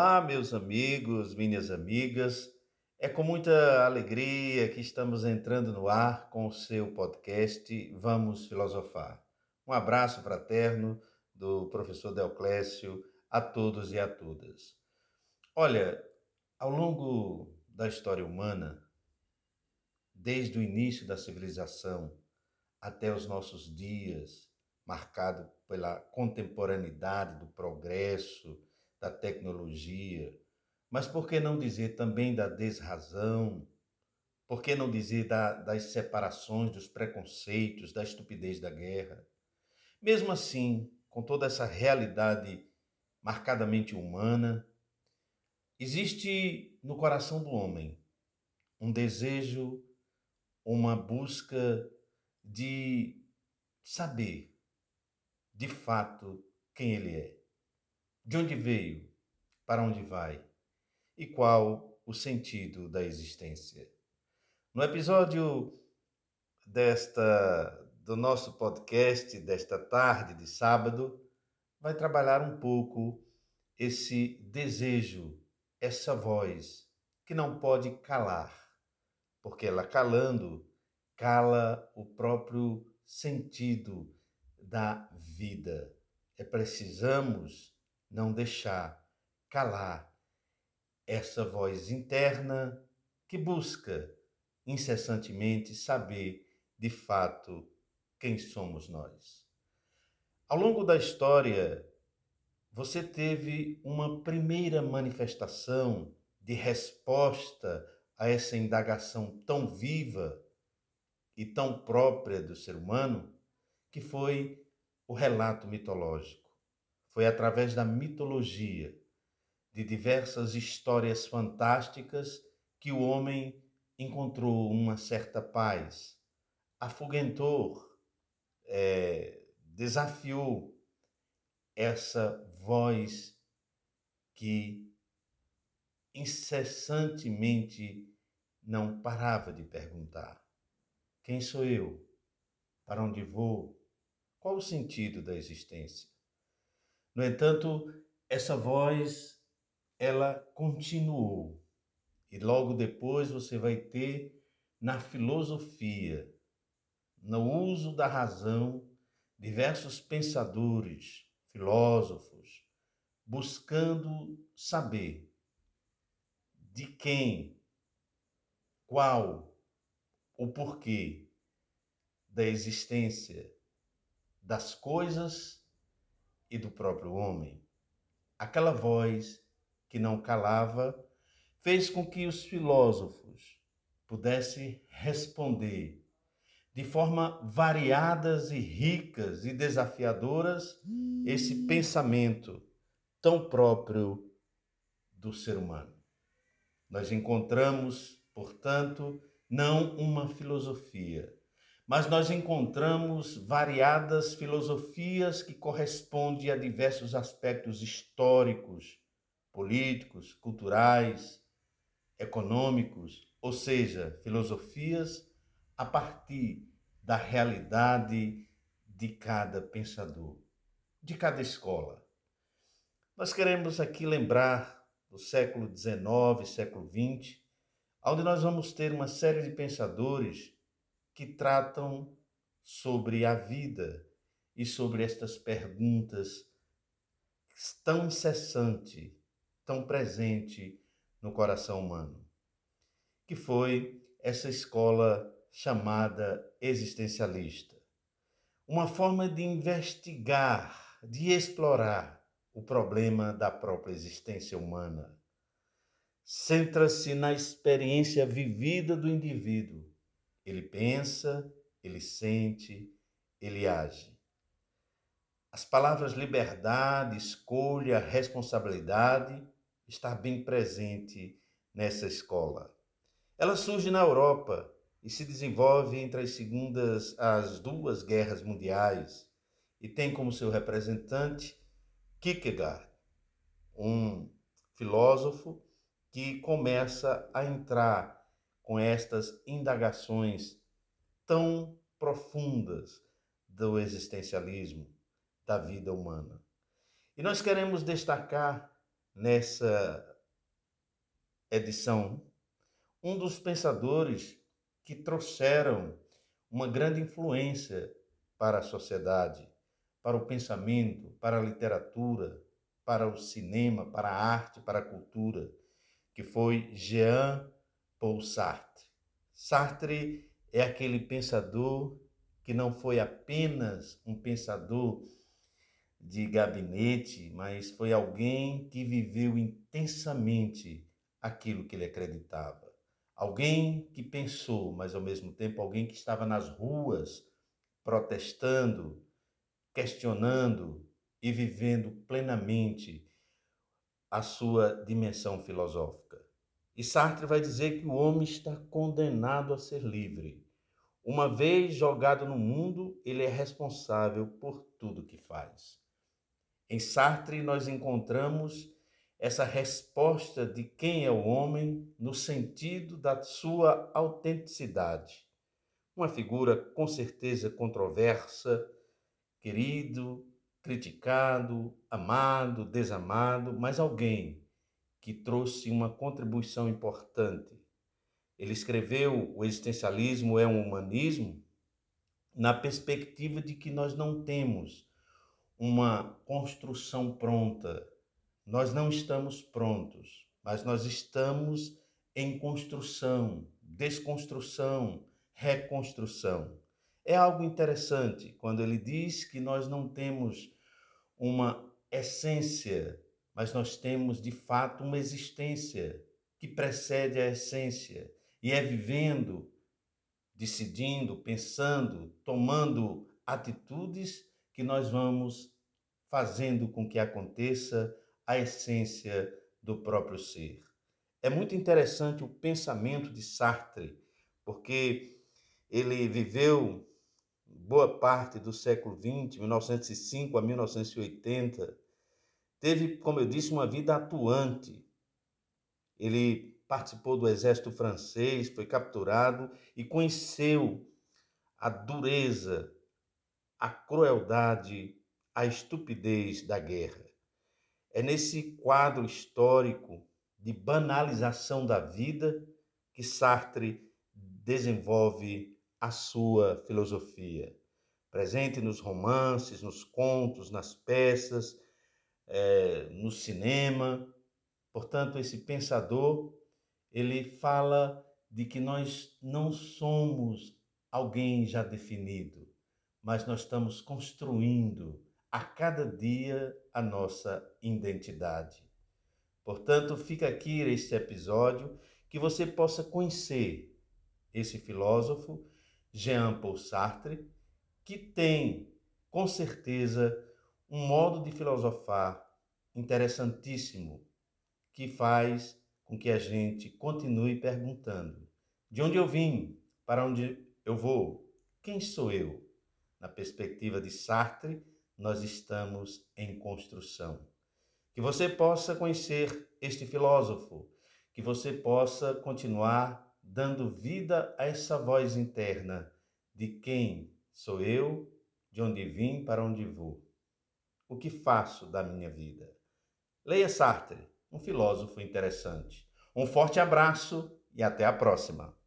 Olá, meus amigos, minhas amigas. É com muita alegria que estamos entrando no ar com o seu podcast Vamos Filosofar. Um abraço fraterno do professor Deoclésio a todos e a todas. Olha, ao longo da história humana, desde o início da civilização até os nossos dias, marcado pela contemporaneidade do progresso, da tecnologia, mas por que não dizer também da desrazão? Por que não dizer da, das separações, dos preconceitos, da estupidez da guerra? Mesmo assim, com toda essa realidade marcadamente humana, existe no coração do homem um desejo, uma busca de saber de fato quem ele é, de onde veio, para onde vai e qual o sentido da existência. No episódio desta do nosso podcast desta tarde de sábado, vai trabalhar um pouco esse desejo, essa voz que não pode calar, porque ela calando cala o próprio sentido da vida. É precisamos não deixar calar essa voz interna que busca incessantemente saber de fato quem somos nós. Ao longo da história, você teve uma primeira manifestação de resposta a essa indagação tão viva e tão própria do ser humano, que foi o relato mitológico. Foi através da mitologia de diversas histórias fantásticas que o homem encontrou uma certa paz, afugentou, é, desafiou essa voz que incessantemente não parava de perguntar: quem sou eu? Para onde vou? Qual o sentido da existência? No entanto, essa voz ela continuou. E logo depois você vai ter na filosofia, no uso da razão, diversos pensadores, filósofos, buscando saber de quem, qual, o porquê da existência das coisas e do próprio homem. Aquela voz que não calava, fez com que os filósofos pudessem responder de forma variadas e ricas e desafiadoras esse pensamento tão próprio do ser humano. Nós encontramos, portanto, não uma filosofia, mas nós encontramos variadas filosofias que correspondem a diversos aspectos históricos, políticos, culturais, econômicos, ou seja, filosofias a partir da realidade de cada pensador, de cada escola. Nós queremos aqui lembrar do século XIX, século XX, onde nós vamos ter uma série de pensadores que tratam sobre a vida e sobre estas perguntas tão incessantes tão presente no coração humano, que foi essa escola chamada existencialista. Uma forma de investigar, de explorar o problema da própria existência humana. Centra-se na experiência vivida do indivíduo. Ele pensa, ele sente, ele age. As palavras liberdade, escolha, responsabilidade estar bem presente nessa escola. Ela surge na Europa e se desenvolve entre as segundas as duas guerras mundiais e tem como seu representante Kierkegaard, um filósofo que começa a entrar com estas indagações tão profundas do existencialismo da vida humana. E nós queremos destacar nessa edição um dos pensadores que trouxeram uma grande influência para a sociedade, para o pensamento, para a literatura, para o cinema, para a arte, para a cultura, que foi Jean Paul Sartre. Sartre é aquele pensador que não foi apenas um pensador de gabinete, mas foi alguém que viveu intensamente aquilo que ele acreditava. Alguém que pensou, mas ao mesmo tempo alguém que estava nas ruas protestando, questionando e vivendo plenamente a sua dimensão filosófica. E Sartre vai dizer que o homem está condenado a ser livre. Uma vez jogado no mundo, ele é responsável por tudo que faz. Em Sartre, nós encontramos essa resposta de quem é o homem no sentido da sua autenticidade. Uma figura com certeza controversa, querido, criticado, amado, desamado, mas alguém que trouxe uma contribuição importante. Ele escreveu O existencialismo é um humanismo na perspectiva de que nós não temos uma construção pronta. Nós não estamos prontos, mas nós estamos em construção, desconstrução, reconstrução. É algo interessante quando ele diz que nós não temos uma essência, mas nós temos de fato uma existência que precede a essência e é vivendo, decidindo, pensando, tomando atitudes que nós vamos fazendo com que aconteça a essência do próprio ser. É muito interessante o pensamento de Sartre, porque ele viveu boa parte do século XX, 1905 a 1980, teve, como eu disse, uma vida atuante. Ele participou do exército francês, foi capturado e conheceu a dureza a crueldade, a estupidez da guerra. É nesse quadro histórico de banalização da vida que Sartre desenvolve a sua filosofia. Presente nos romances, nos contos, nas peças, é, no cinema. Portanto, esse pensador, ele fala de que nós não somos alguém já definido mas nós estamos construindo a cada dia a nossa identidade. Portanto, fica aqui este episódio que você possa conhecer esse filósofo, Jean Paul Sartre, que tem, com certeza, um modo de filosofar interessantíssimo que faz com que a gente continue perguntando: de onde eu vim? Para onde eu vou? Quem sou eu? na perspectiva de Sartre, nós estamos em construção. Que você possa conhecer este filósofo, que você possa continuar dando vida a essa voz interna de quem sou eu, de onde vim, para onde vou. O que faço da minha vida? Leia Sartre, um filósofo interessante. Um forte abraço e até a próxima.